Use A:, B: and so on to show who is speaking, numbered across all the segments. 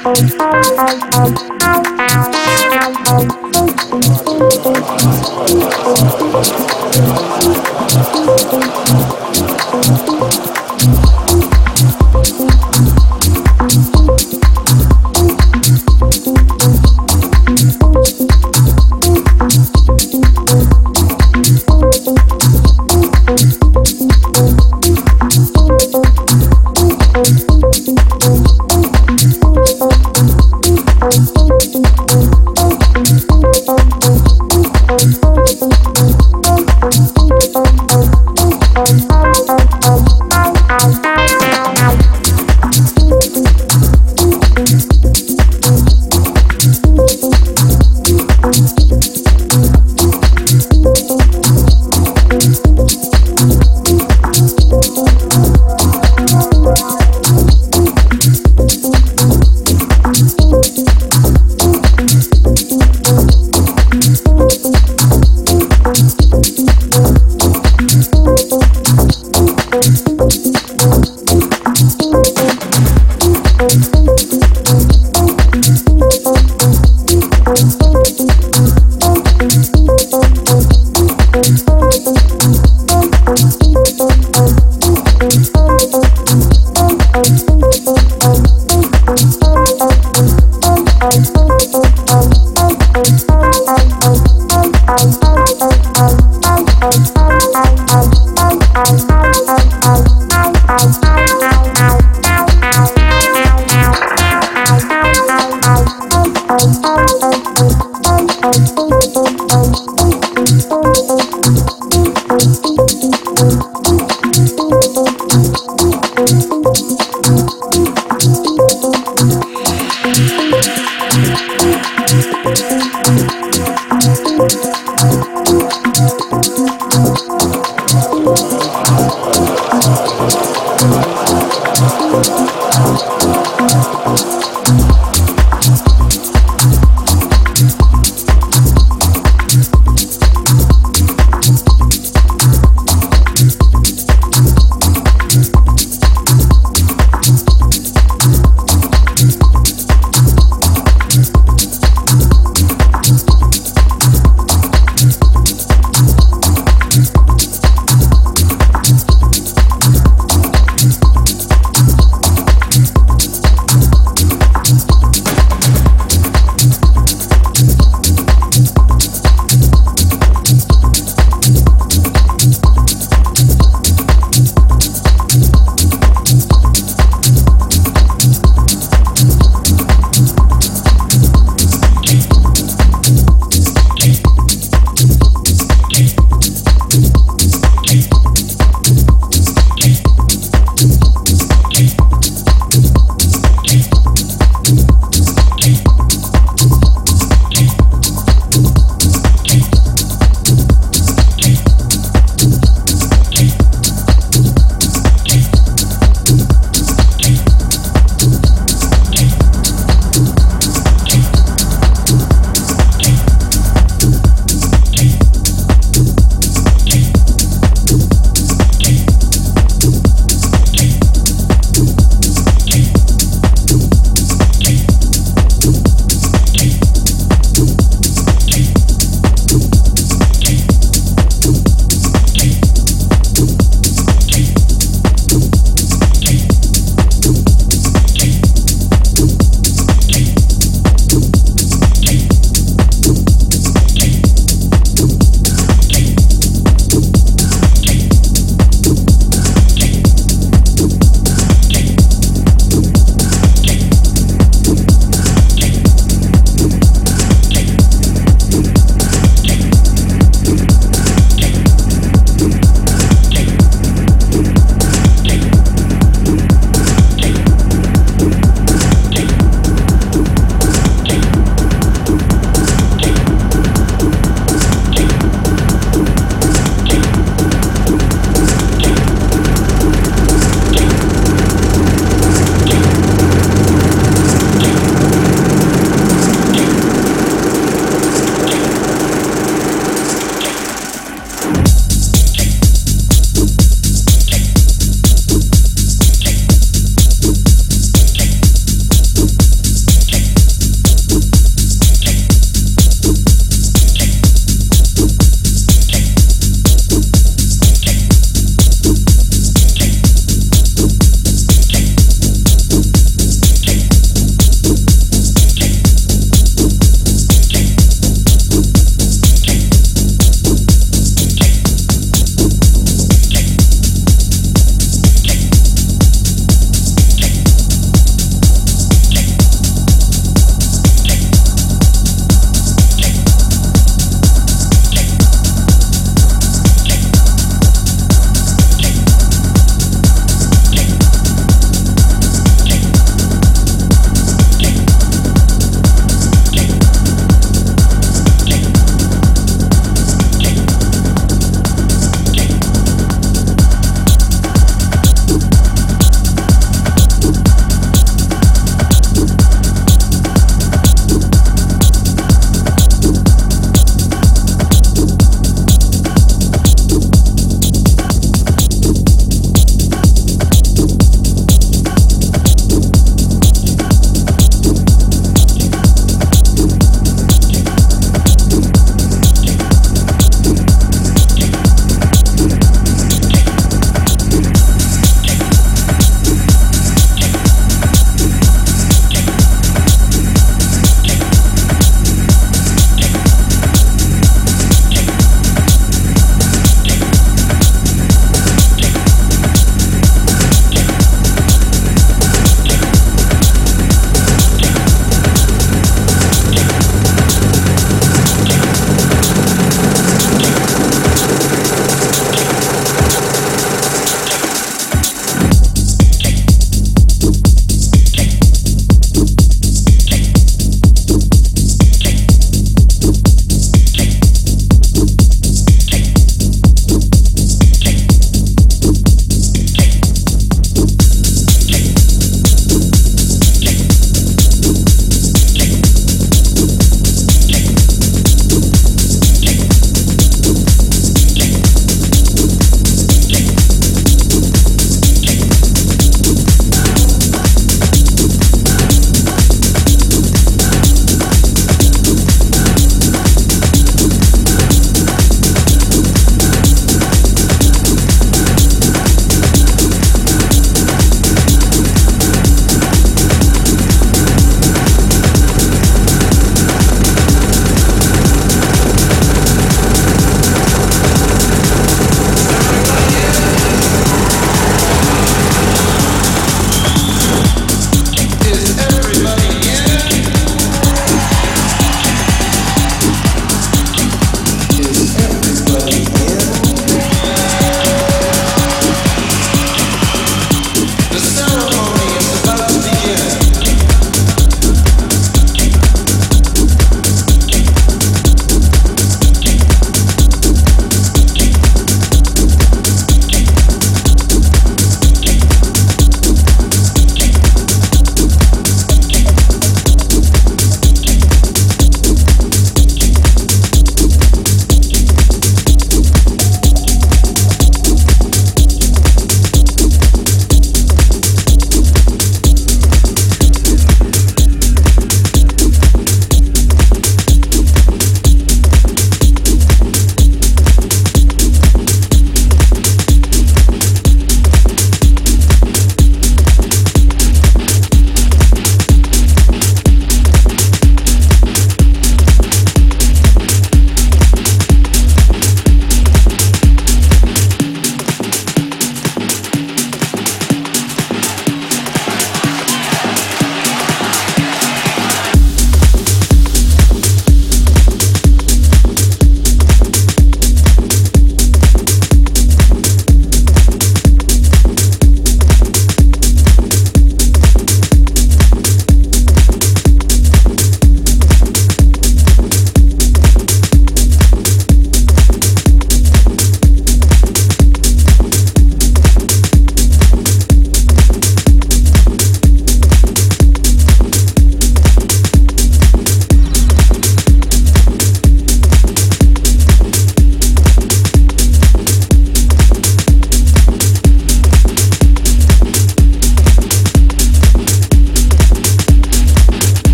A: Thank you.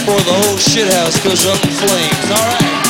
A: before the whole shithouse goes up in flames. All right.